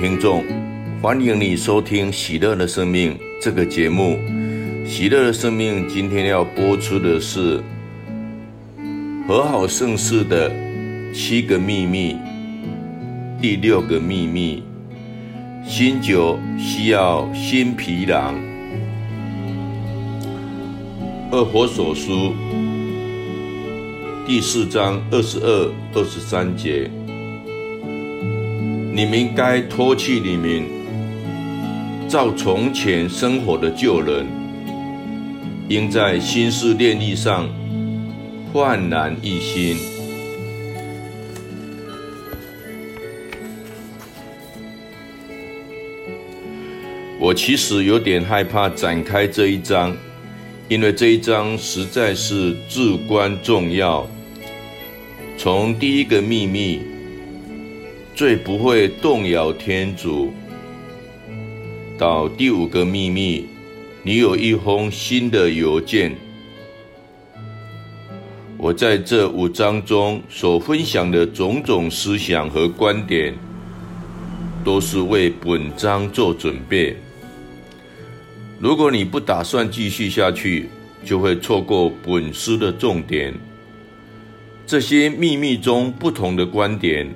听众，欢迎你收听《喜乐的生命》这个节目。《喜乐的生命》今天要播出的是和好盛世的七个秘密，第六个秘密：新酒需要新皮囊。二火所书第四章二十二、二十三节。你们该脱去你们照从前生活的旧人，应在新事练力上焕然一新。我其实有点害怕展开这一章，因为这一章实在是至关重要。从第一个秘密。最不会动摇天主。到第五个秘密，你有一封新的邮件。我在这五章中所分享的种种思想和观点，都是为本章做准备。如果你不打算继续下去，就会错过本书的重点。这些秘密中不同的观点。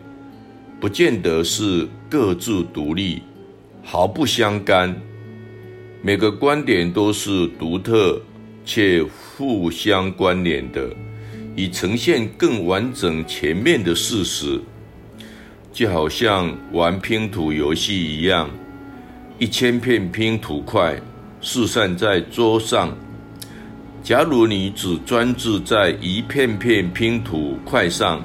不见得是各自独立，毫不相干。每个观点都是独特且互相关联的，以呈现更完整全面的事实。就好像玩拼图游戏一样，一千片拼图块四散在桌上。假如你只专注在一片片拼图块上，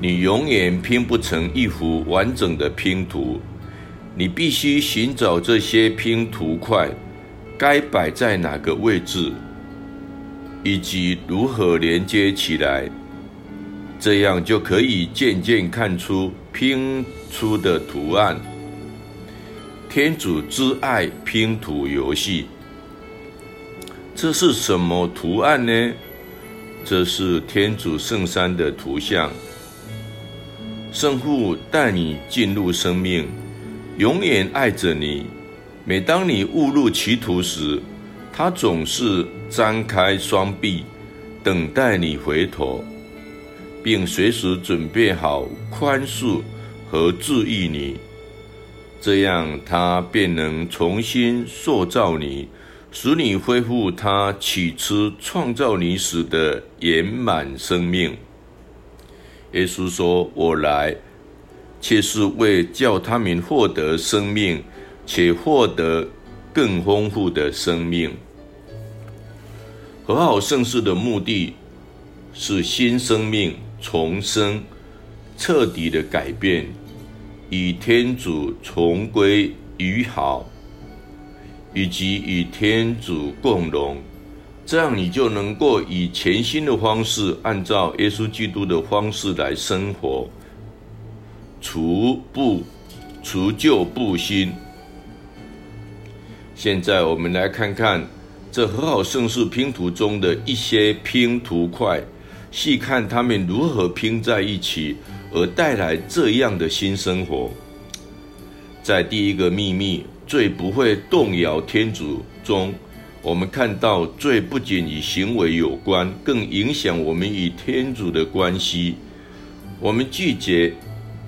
你永远拼不成一幅完整的拼图。你必须寻找这些拼图块该摆在哪个位置，以及如何连接起来，这样就可以渐渐看出拼出的图案。天主之爱拼图游戏，这是什么图案呢？这是天主圣山的图像。圣父带你进入生命，永远爱着你。每当你误入歧途时，他总是张开双臂，等待你回头，并随时准备好宽恕和治愈你。这样，他便能重新塑造你，使你恢复他起初创造你时的圆满生命。耶稣说：“我来，却是为叫他们获得生命，且获得更丰富的生命。和好盛世的目的是新生命重生，彻底的改变，与天主重归于好，以及与天主共荣。”这样你就能够以全新的方式，按照耶稣基督的方式来生活，除不除旧布新。现在我们来看看这和好圣事拼图中的一些拼图块，细看它们如何拼在一起，而带来这样的新生活。在第一个秘密，最不会动摇天主中。我们看到罪不仅与行为有关，更影响我们与天主的关系。我们拒绝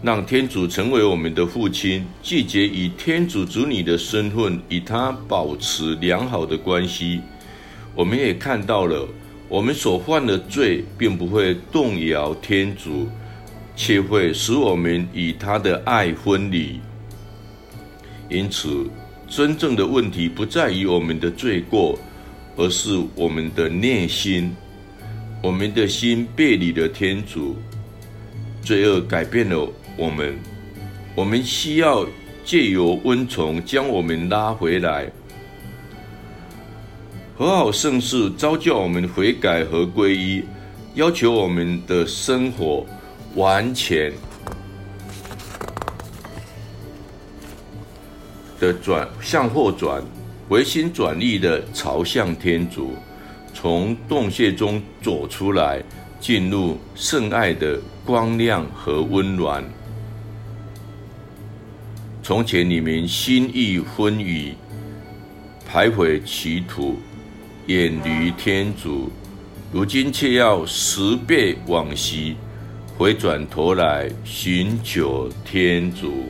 让天主成为我们的父亲，拒绝以天主子女的身份与他保持良好的关系。我们也看到了，我们所犯的罪并不会动摇天主，却会使我们与他的爱分离。因此，真正的问题不在于我们的罪过，而是我们的内心。我们的心背离了天主，罪恶改变了我们。我们需要借由恩宠将我们拉回来。和好圣事召叫我们悔改和皈依，要求我们的生活完全。的转向后转，回心转意的朝向天主，从洞穴中走出来，进入圣爱的光亮和温暖。从前你们心意昏愚，徘徊歧途，远离天主，如今却要拾背往昔，回转头来寻求天主。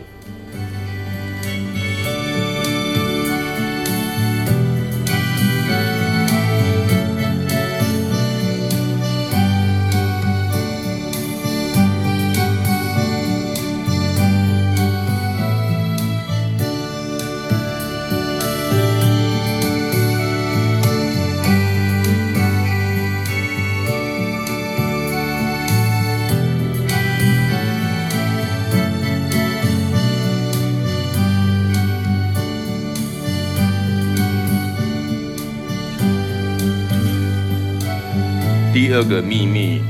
这个秘密，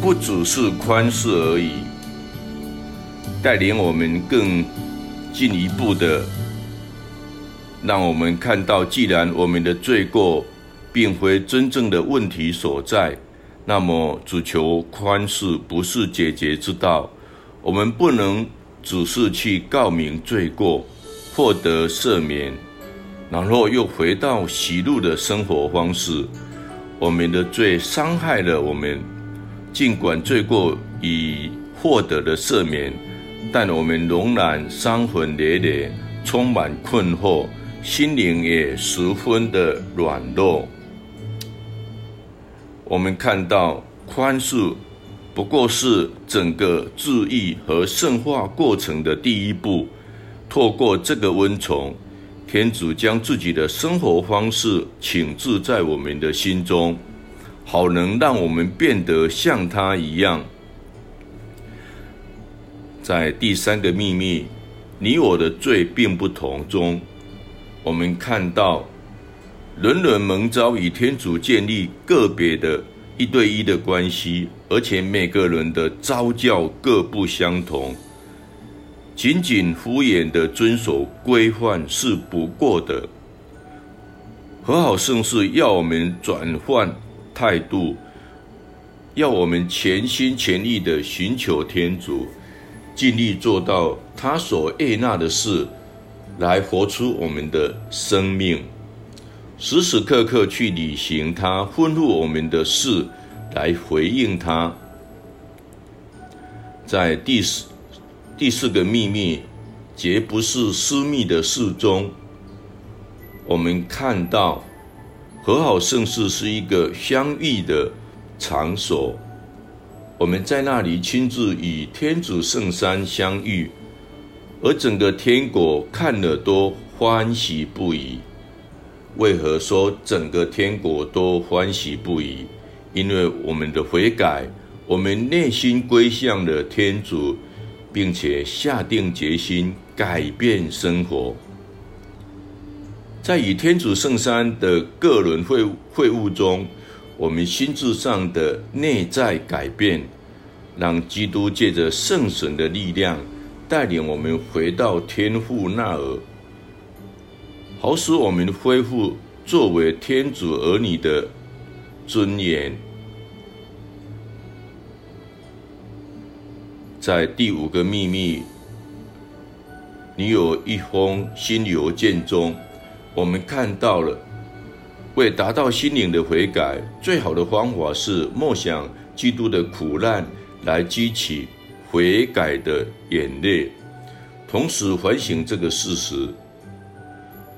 不只是宽恕而已，带领我们更进一步的，让我们看到，既然我们的罪过并非真正的问题所在，那么只求宽恕不是解决之道。我们不能只是去告明罪过，获得赦免，然后又回到喜怒的生活方式。我们的罪伤害了我们，尽管罪过已获得了赦免，但我们仍然伤痕累累，充满困惑，心灵也十分的软弱。我们看到宽恕不过是整个治愈和圣化过程的第一步，透过这个温床。天主将自己的生活方式倾注在我们的心中，好能让我们变得像他一样。在第三个秘密，你我的罪并不同中，我们看到人人蒙召与天主建立个别的一对一的关系，而且每个人的召叫各不相同。仅仅敷衍的遵守规范是不过的。和好圣事要我们转换态度，要我们全心全意的寻求天主，尽力做到他所悦纳的事，来活出我们的生命，时时刻刻去履行他吩咐我们的事，来回应他。在第十。第四个秘密，绝不是私密的事中。我们看到和好盛世是一个相遇的场所，我们在那里亲自与天主圣山相遇，而整个天国看了都欢喜不已。为何说整个天国都欢喜不已？因为我们的悔改，我们内心归向了天主。并且下定决心改变生活，在与天主圣山的个人会会晤中，我们心智上的内在改变，让基督借着圣神的力量带领我们回到天父那儿，好使我们恢复作为天主儿女的尊严。在第五个秘密，你有一封新邮件中，我们看到了，为达到心灵的悔改，最好的方法是默想基督的苦难，来激起悔改的眼泪，同时反省这个事实：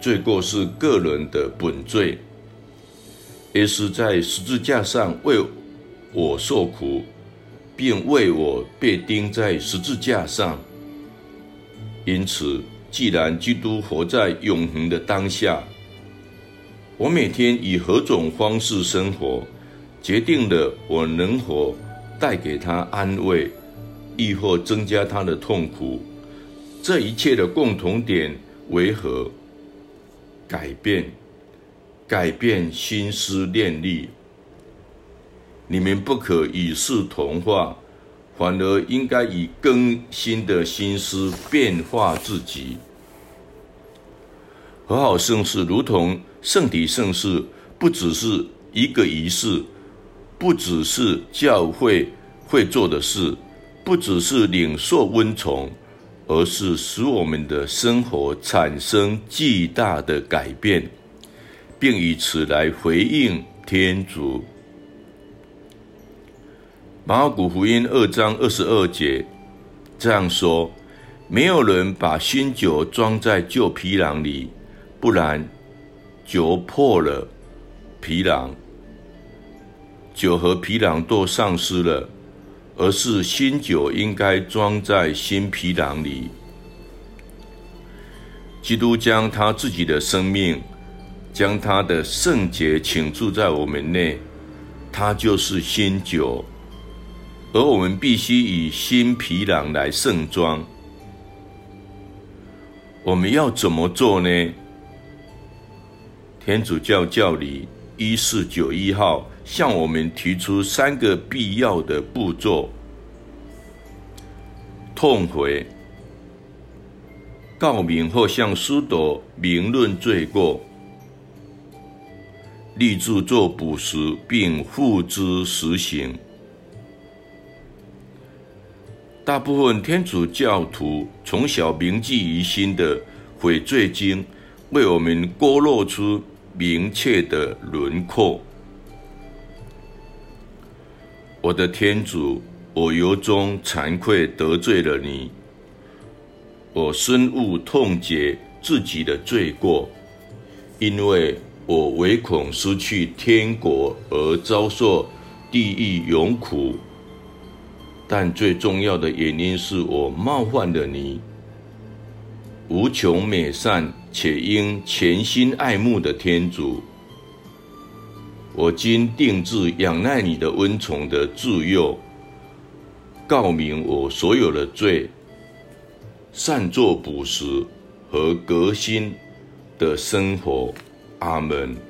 罪过是个人的本罪，也是在十字架上为我受苦。并为我被钉在十字架上。因此，既然基督活在永恒的当下，我每天以何种方式生活，决定了我能否带给他安慰，亦或增加他的痛苦。这一切的共同点为何？改变，改变心思念力。你们不可与世同化，反而应该以更新的心思变化自己。和好圣事如同圣体圣事，不只是一个仪式，不只是教会会做的事，不只是领受温床，而是使我们的生活产生巨大的改变，并以此来回应天主。马可福音二章二十二节这样说：“没有人把新酒装在旧皮囊里，不然酒破了，皮囊，酒和皮囊都丧失了。”而是新酒应该装在新皮囊里。基督将他自己的生命，将他的圣洁倾注在我们内，他就是新酒，而我们必须以新皮囊来盛装。我们要怎么做呢？天主教教理一四九一号。向我们提出三个必要的步骤：痛悔、告明或向司铎明论罪过、立志做补赎并付之实行。大部分天主教徒从小铭记于心的悔罪经，为我们勾勒出明确的轮廓。我的天主，我由衷惭愧得罪了你，我深恶痛绝自己的罪过，因为我唯恐失去天国而遭受地狱永苦。但最重要的原因是我冒犯了你，无穷美善且应全心爱慕的天主。我今定制仰赖你的恩宠的自佑，告明我所有的罪，善作补赎和革新的生活。阿门。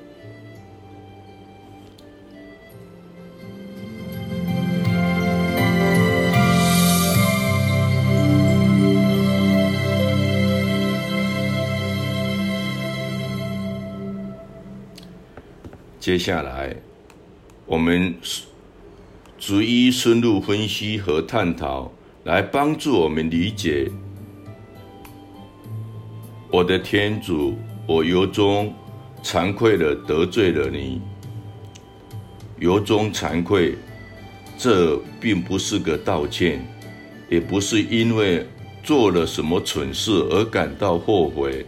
接下来，我们逐一深入分析和探讨，来帮助我们理解。我的天主，我由衷惭愧的得罪了你，由衷惭愧。这并不是个道歉，也不是因为做了什么蠢事而感到后悔。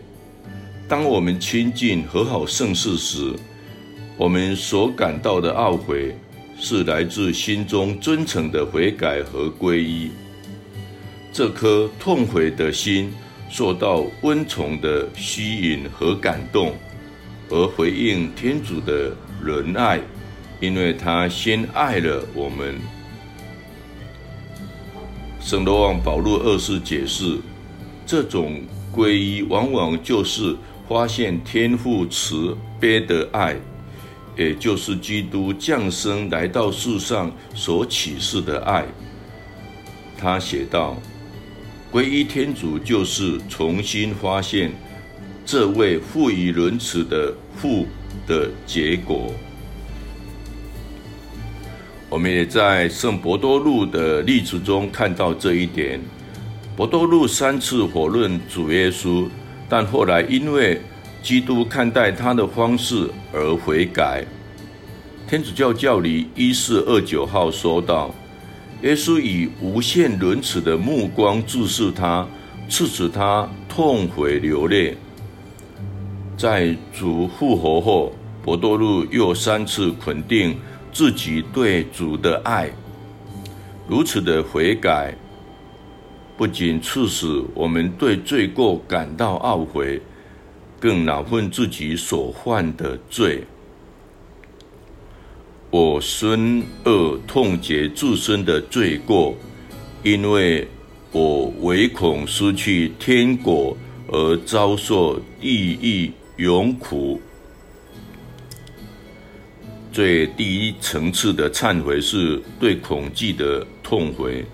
当我们亲近和好圣事时，我们所感到的懊悔，是来自心中真诚的悔改和皈依。这颗痛悔的心受到温宠的吸引和感动，而回应天主的仁爱，因为他先爱了我们。圣若望保禄二世解释，这种皈依往往就是发现天父慈悲的爱。也就是基督降生来到世上所启示的爱。他写道：“皈依天主就是重新发现这位富于仁慈的父的结果。”我们也在圣伯多禄的例子中看到这一点。伯多禄三次否认主耶稣，但后来因为基督看待他的方式而悔改。天主教教理一四二九号说道：“耶稣以无限仁慈的目光注视他，促使他痛悔流泪。在主复活后，伯多禄又三次肯定自己对主的爱。如此的悔改，不仅促使我们对罪过感到懊悔。”更恼恨自己所犯的罪，我深恶痛绝自身的罪过，因为我唯恐失去天国而遭受地狱永苦。最第一层次的忏悔是对恐惧的痛悔，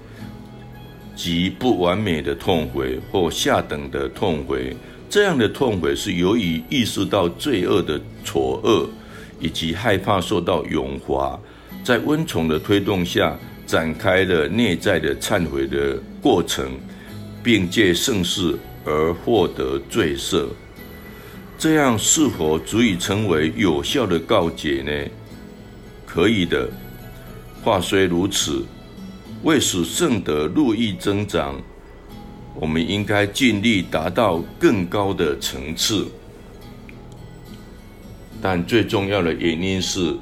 即不完美的痛悔或下等的痛悔。这样的痛悔是由于意识到罪恶的丑恶，以及害怕受到永罚，在温宠的推动下展开了内在的忏悔的过程，并借圣事而获得罪赦。这样是否足以成为有效的告解呢？可以的。话虽如此，为使圣德日益增长，我们应该尽力达到更高的层次。但最重要的原因是，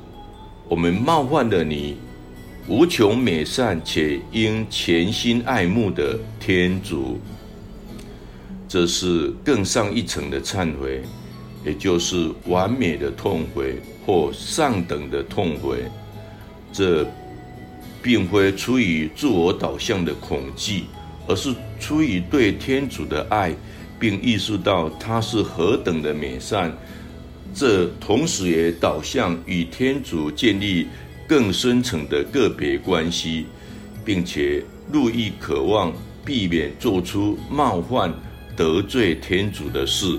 我们冒犯了你无穷美善且应全心爱慕的天主。这是更上一层的忏悔，也就是完美的痛悔或上等的痛悔。这并非出于自我导向的恐惧，而是出于对天主的爱，并意识到他是何等的美善。这同时也导向与天主建立更深层的个别关系，并且日益渴望避免做出冒犯、得罪天主的事。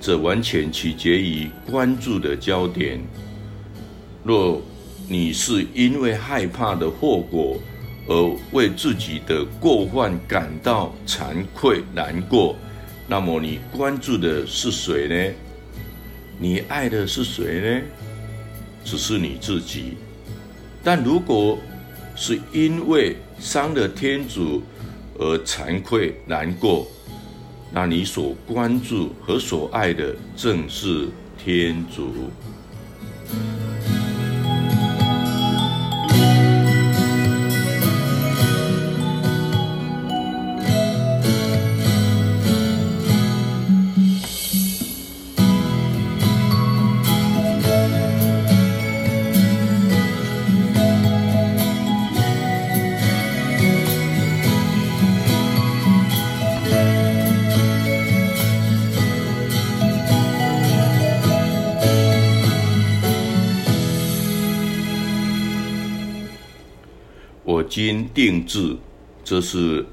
这完全取决于关注的焦点。若你是因为害怕的后果而为自己的过犯感到惭愧、难过，那么你关注的是谁呢？你爱的是谁呢？只是你自己。但如果是因为伤了天主而惭愧难过，那你所关注和所爱的正是天主。今定制，这是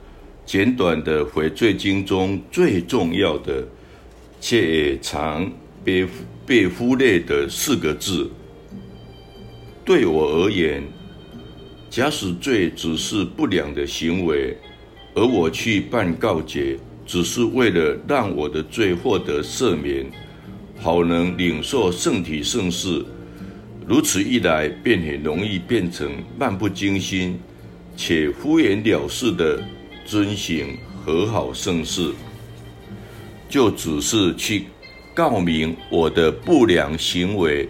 简短的悔罪经中最重要的，且常被被忽略的四个字。对我而言，假使罪只是不良的行为，而我去办告解，只是为了让我的罪获得赦免，好能领受圣体圣事，如此一来，便很容易变成漫不经心。且敷衍了事的遵行和好盛世，就只是去告明我的不良行为，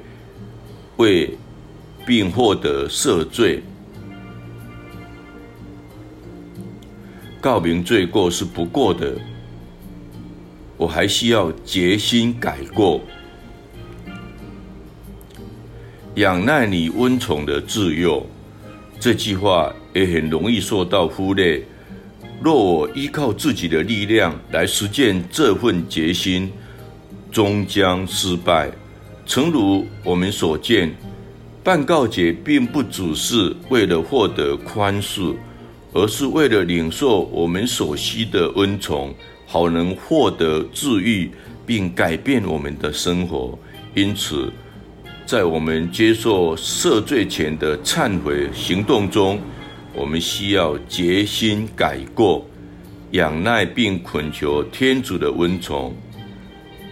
为并获得赦罪。告明罪过是不过的，我还需要决心改过。仰赖你温宠的自幼，这句话。也很容易受到忽略。若我依靠自己的力量来实践这份决心，终将失败。诚如我们所见，办告解并不只是为了获得宽恕，而是为了领受我们所需的恩宠，好能获得治愈，并改变我们的生活。因此，在我们接受赦罪前的忏悔行动中，我们需要决心改过，仰赖并恳求天主的恩宠。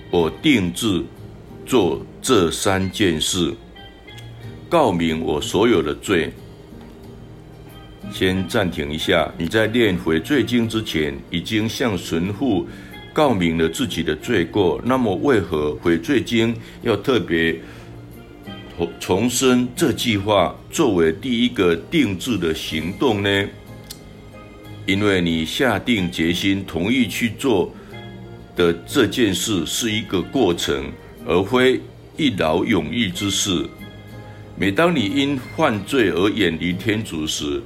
我定志做这三件事：告明我所有的罪。先暂停一下，你在念悔罪经之前，已经向神父告明了自己的罪过。那么，为何悔罪经要特别？重申这句话作为第一个定制的行动呢？因为你下定决心同意去做的这件事是一个过程，而非一劳永逸之事。每当你因犯罪而远离天主时，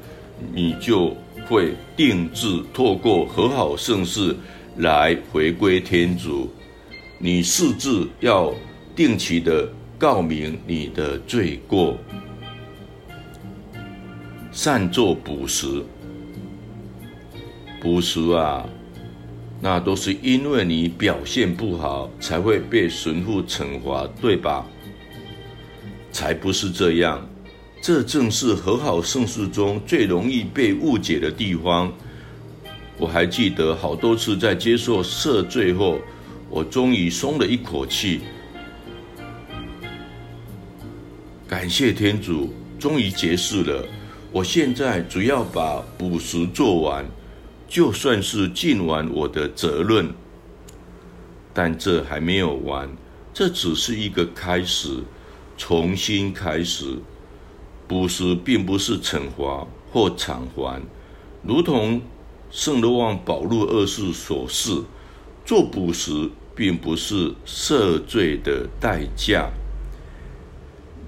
你就会定制透过和好圣事来回归天主。你誓志要定期的。告明你的罪过，善作补赎。补赎啊，那都是因为你表现不好才会被神父惩罚，对吧？才不是这样，这正是和好圣事中最容易被误解的地方。我还记得好多次在接受赦罪后，我终于松了一口气。感谢天主，终于结束了。我现在只要把补食做完，就算是尽完我的责任。但这还没有完，这只是一个开始，重新开始。补食并不是惩罚或偿还，如同。圣罗望保禄二世所示，做补食并不是赦罪的代价，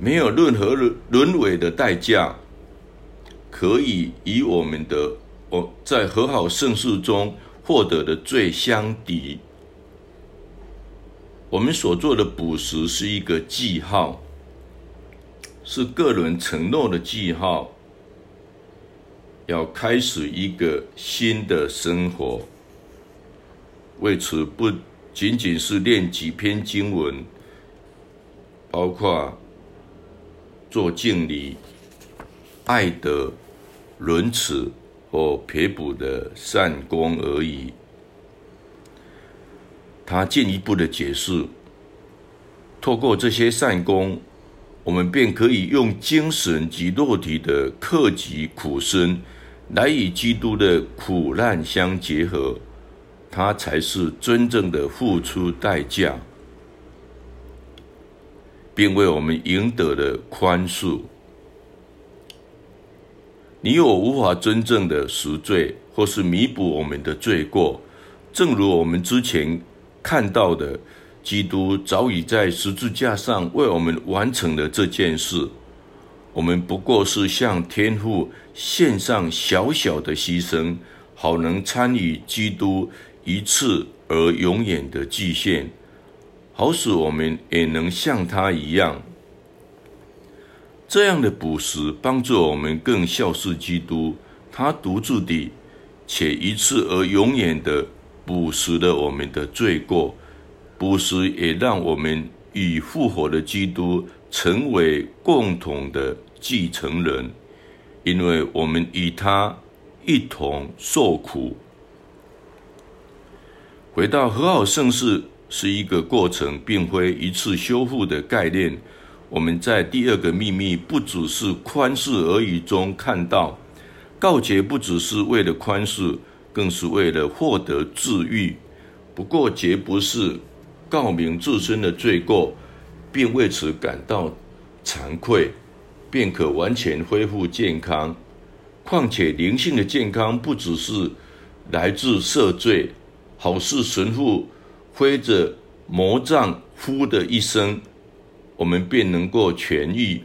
没有任何沦为的代价，可以与我们的我在和好圣事中获得的罪相抵。我们所做的补食是一个记号，是个人承诺的记号。要开始一个新的生活，为此不仅仅是念几篇经文，包括做敬礼、爱德、仁慈或撇补的善功而已。他进一步的解释，透过这些善功，我们便可以用精神及肉体的克己苦身。来与基督的苦难相结合，他才是真正的付出代价，并为我们赢得了宽恕。你我无法真正的赎罪，或是弥补我们的罪过，正如我们之前看到的，基督早已在十字架上为我们完成了这件事。我们不过是向天父献上小小的牺牲，好能参与基督一次而永远的祭献，好使我们也能像他一样。这样的补食帮助我们更孝顺基督，他独自的且一次而永远的补食了我们的罪过，补食也让我们与复活的基督。成为共同的继承人，因为我们与他一同受苦。回到和好盛世是一个过程，并非一次修复的概念。我们在第二个秘密不只是宽恕而已中看到，告诫不只是为了宽恕，更是为了获得治愈。不过，绝不是告明自身的罪过。并为此感到惭愧，便可完全恢复健康。况且灵性的健康不只是来自赦罪，好似神父挥着魔杖呼的一声，我们便能够痊愈。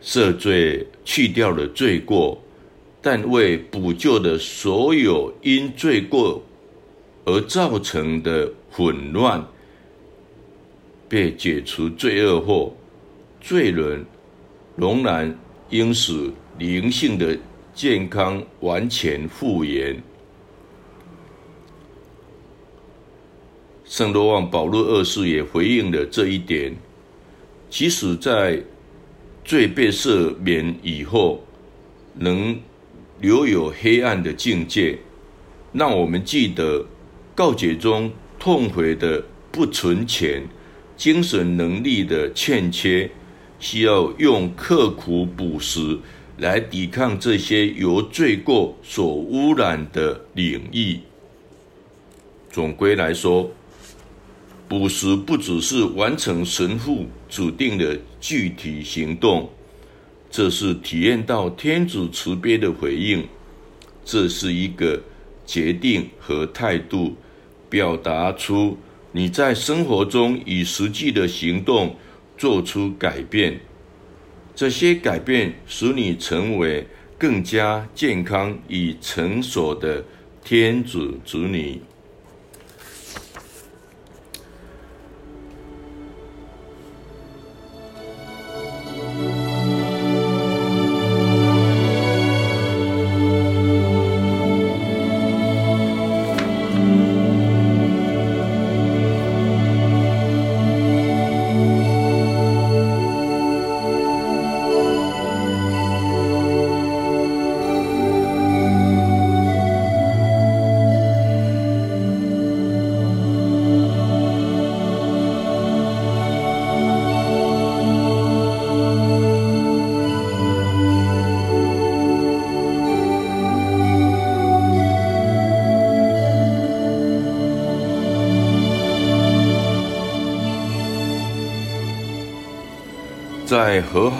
赦罪去掉了罪过，但为补救的所有因罪过而造成的混乱。被解除罪恶后，罪人仍然应使灵性的健康完全复原。圣罗望保禄二世也回应了这一点，即使在罪被赦免以后，能留有黑暗的境界，让我们记得告解中痛悔的不存钱。精神能力的欠缺，需要用刻苦补食来抵抗这些由罪过所污染的领域。总归来说，补食不只是完成神父指定的具体行动，这是体验到天主慈悲的回应，这是一个决定和态度，表达出。你在生活中以实际的行动做出改变，这些改变使你成为更加健康与成熟的天主子女。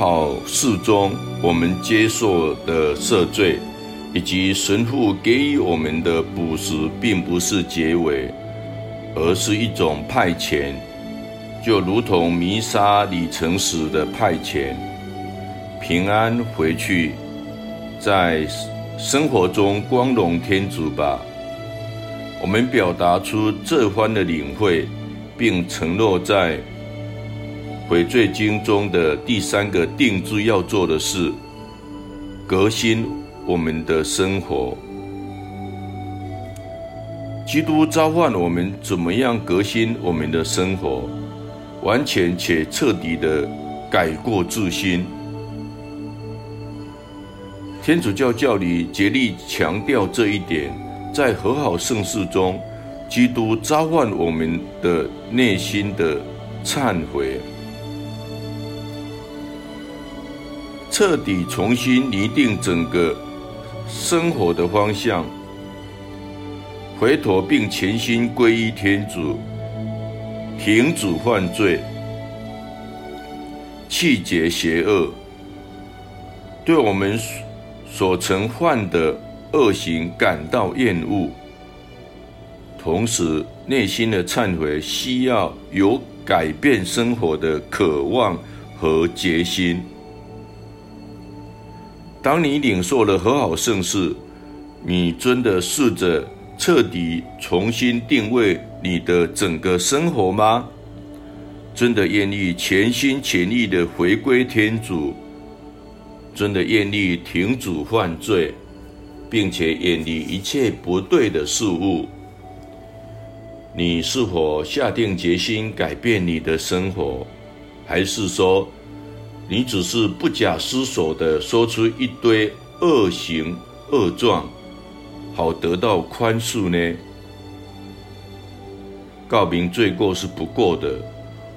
在和好事中，我们接受的赦罪，以及神父给予我们的补食，并不是结尾，而是一种派遣，就如同弥撒里程时的派遣。平安回去，在生活中光荣天主吧。我们表达出这番的领会，并承诺在悔罪经中的第三个定志要做的事，革新。我们的生活，基督召唤我们怎么样革新我们的生活，完全且彻底的改过自新。天主教教理竭力强调这一点，在和好圣事中，基督召唤我们的内心的忏悔，彻底重新拟定整个。生活的方向，回头并全心皈依天主，停止犯罪，弃绝邪恶，对我们所曾犯的恶行感到厌恶，同时内心的忏悔需要有改变生活的渴望和决心。当你领受了和好圣事，你真的试着彻底重新定位你的整个生活吗？真的愿意全心全意的回归天主？真的愿意停止犯罪，并且远离一切不对的事物？你是否下定决心改变你的生活，还是说，你只是不假思索地说出一堆恶行恶状，好得到宽恕呢？告明罪过是不过的，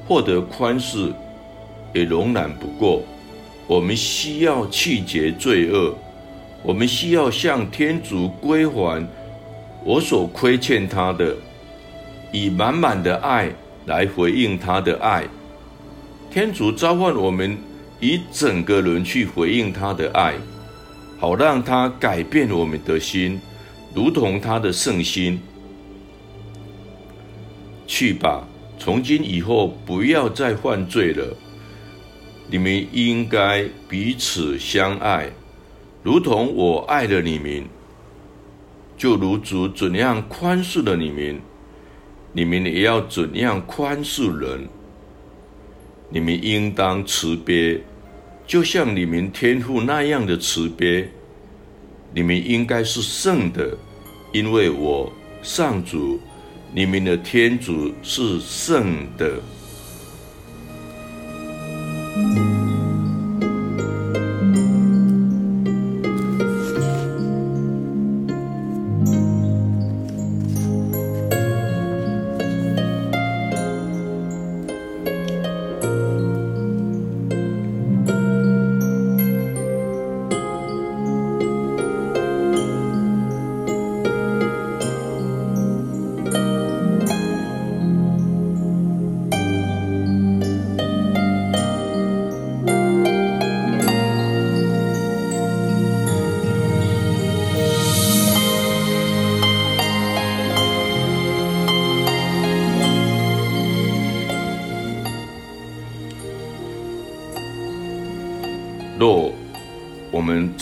获得宽恕也容然不过。我们需要弃绝罪恶，我们需要向天主归还我所亏欠他的，以满满的爱来回应他的爱。天主召唤我们。以整个人去回应他的爱，好让他改变我们的心，如同他的圣心。去吧，从今以后不要再犯罪了。你们应该彼此相爱，如同我爱了你们，就如主怎样宽恕了你们，你们也要怎样宽恕人。你们应当慈悲，就像你们天父那样的慈悲。你们应该是圣的，因为我上主，你们的天主是圣的。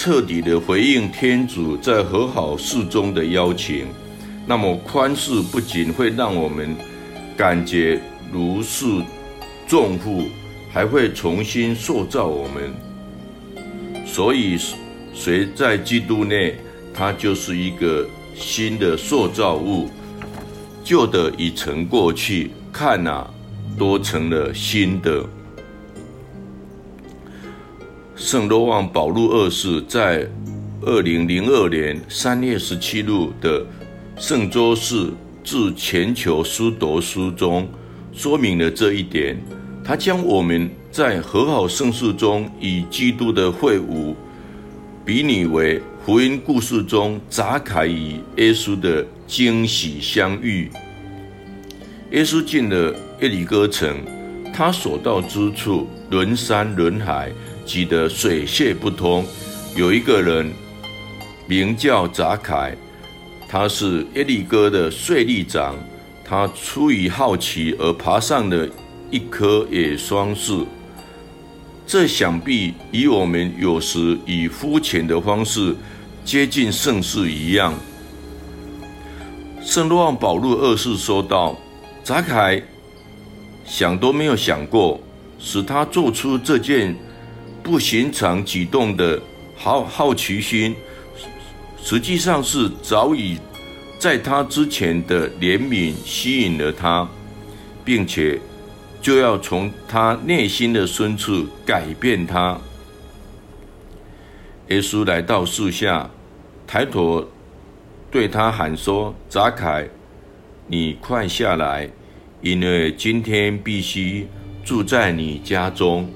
彻底的回应天主在和好事中的邀请，那么宽恕不仅会让我们感觉如释重负，还会重新塑造我们。所以，谁在基督内，他就是一个新的塑造物，旧的已成过去，看啊，都成了新的。圣若望保禄二世在二零零二年三月十七日的圣周四致全球书读书中说明了这一点。他将我们在和好圣事中与基督的会晤，比拟为福音故事中扎凯与耶稣的惊喜相遇。耶稣进了耶里哥城，他所到之处，轮山轮海，挤得水泄不通。有一个人名叫扎凯，他是耶利哥的税吏长，他出于好奇而爬上了一棵野桑树。这想必与我们有时以肤浅的方式接近圣事一样。圣若望保禄二世说道：“扎凯想都没有想过，使他做出这件不寻常举动的好好奇心，实际上是早已在他之前的怜悯吸引了他，并且。”就要从他内心的深处改变他。耶稣来到树下，抬头对他喊说：“扎凯，你快下来，因为今天必须住在你家中。”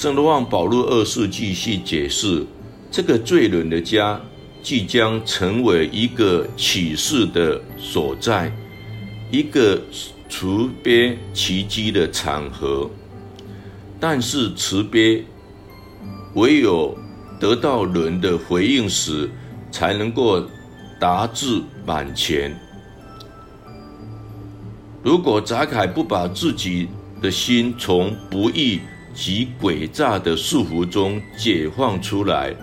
圣若望保禄二世继续解释，这个罪人的家即将成为一个启示的所在，一个。除别奇迹的场合，但是慈悲唯有得到人的回应时，才能够达至满全。如果扎凯不把自己的心从不义及诡诈的束缚中解放出来，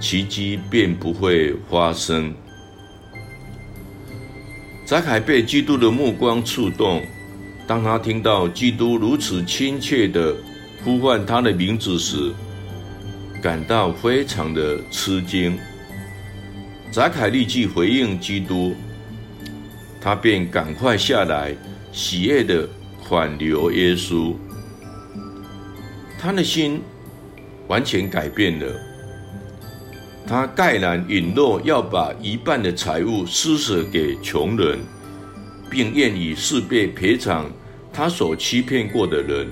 奇迹便不会发生。扎凯被基督的目光触动，当他听到基督如此亲切的呼唤他的名字时，感到非常的吃惊。扎凯立即回应基督，他便赶快下来，喜悦的款留耶稣。他的心完全改变了。他概然允诺要把一半的财物施舍给穷人，并愿以四倍赔偿他所欺骗过的人。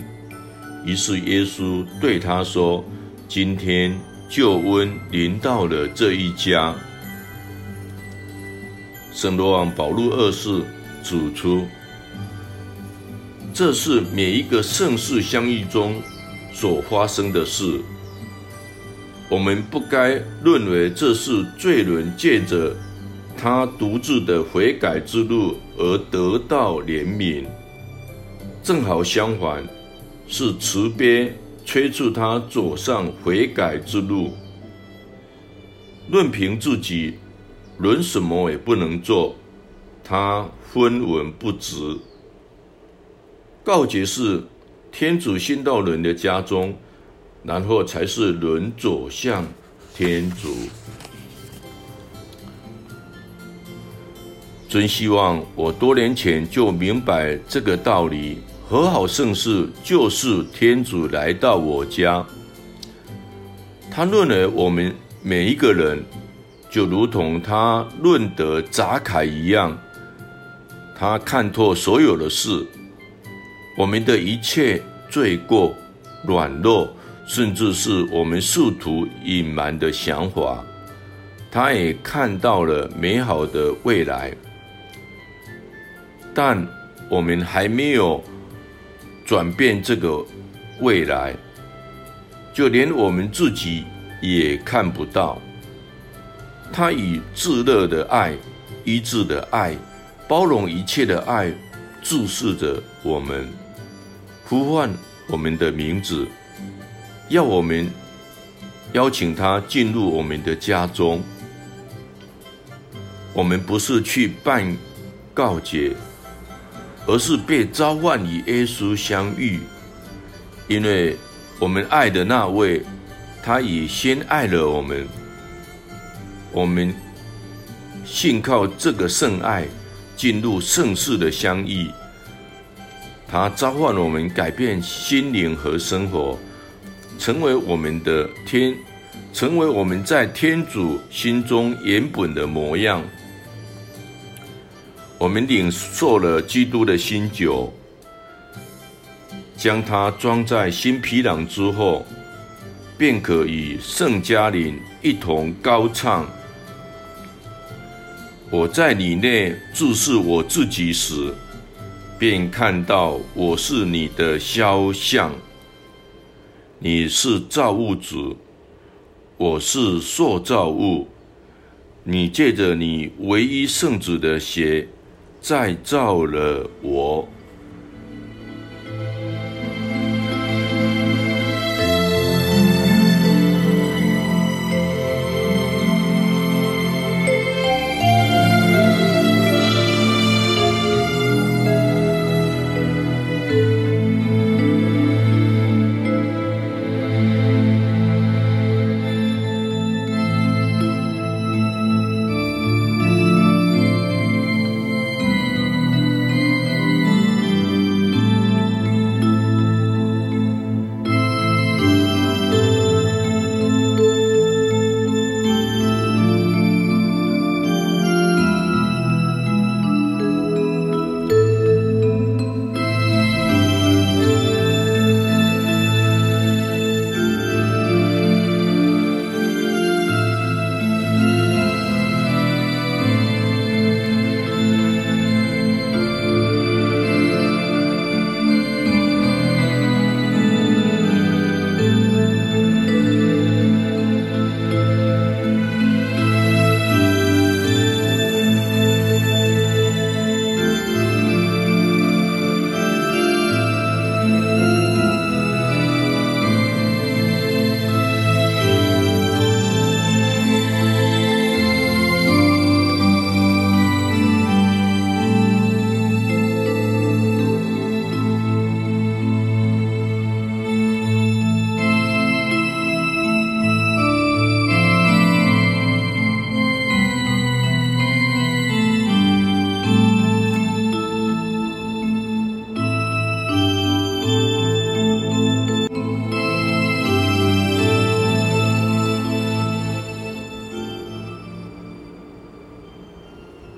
于是耶稣对他说：“今天救恩临到了这一家。”圣罗望保禄二世指出，这是每一个圣事相遇中所发生的事。我们不该认为这是罪人借着他独自的悔改之路而得到怜悯，正好相反，是慈悲催促他走上悔改之路。论凭自己，论什么也不能做，他分文不值。告解是天主先到人的家中。然后才是人走向天主。真希望我多年前就明白这个道理。和好盛世就是天主来到我家。他认为我们每一个人，就如同他论得杂凯一样，他看透所有的事，我们的一切罪过、软弱。甚至是我们试图隐瞒的想法，他也看到了美好的未来，但我们还没有转变这个未来，就连我们自己也看不到。他以炙热的爱、一致的爱、包容一切的爱注视着我们，呼唤我们的名字。要我们邀请他进入我们的家中，我们不是去办告解，而是被召唤与耶稣相遇，因为我们爱的那位，他已先爱了我们，我们信靠这个圣爱进入圣事的相遇，他召唤我们改变心灵和生活。成为我们的天，成为我们在天主心中原本的模样。我们领受了基督的新酒，将它装在新皮囊之后，便可与圣加林一同高唱：“我在你内注视我自己时，便看到我是你的肖像。你是造物主，我是塑造物。你借着你唯一圣子的血，再造了我。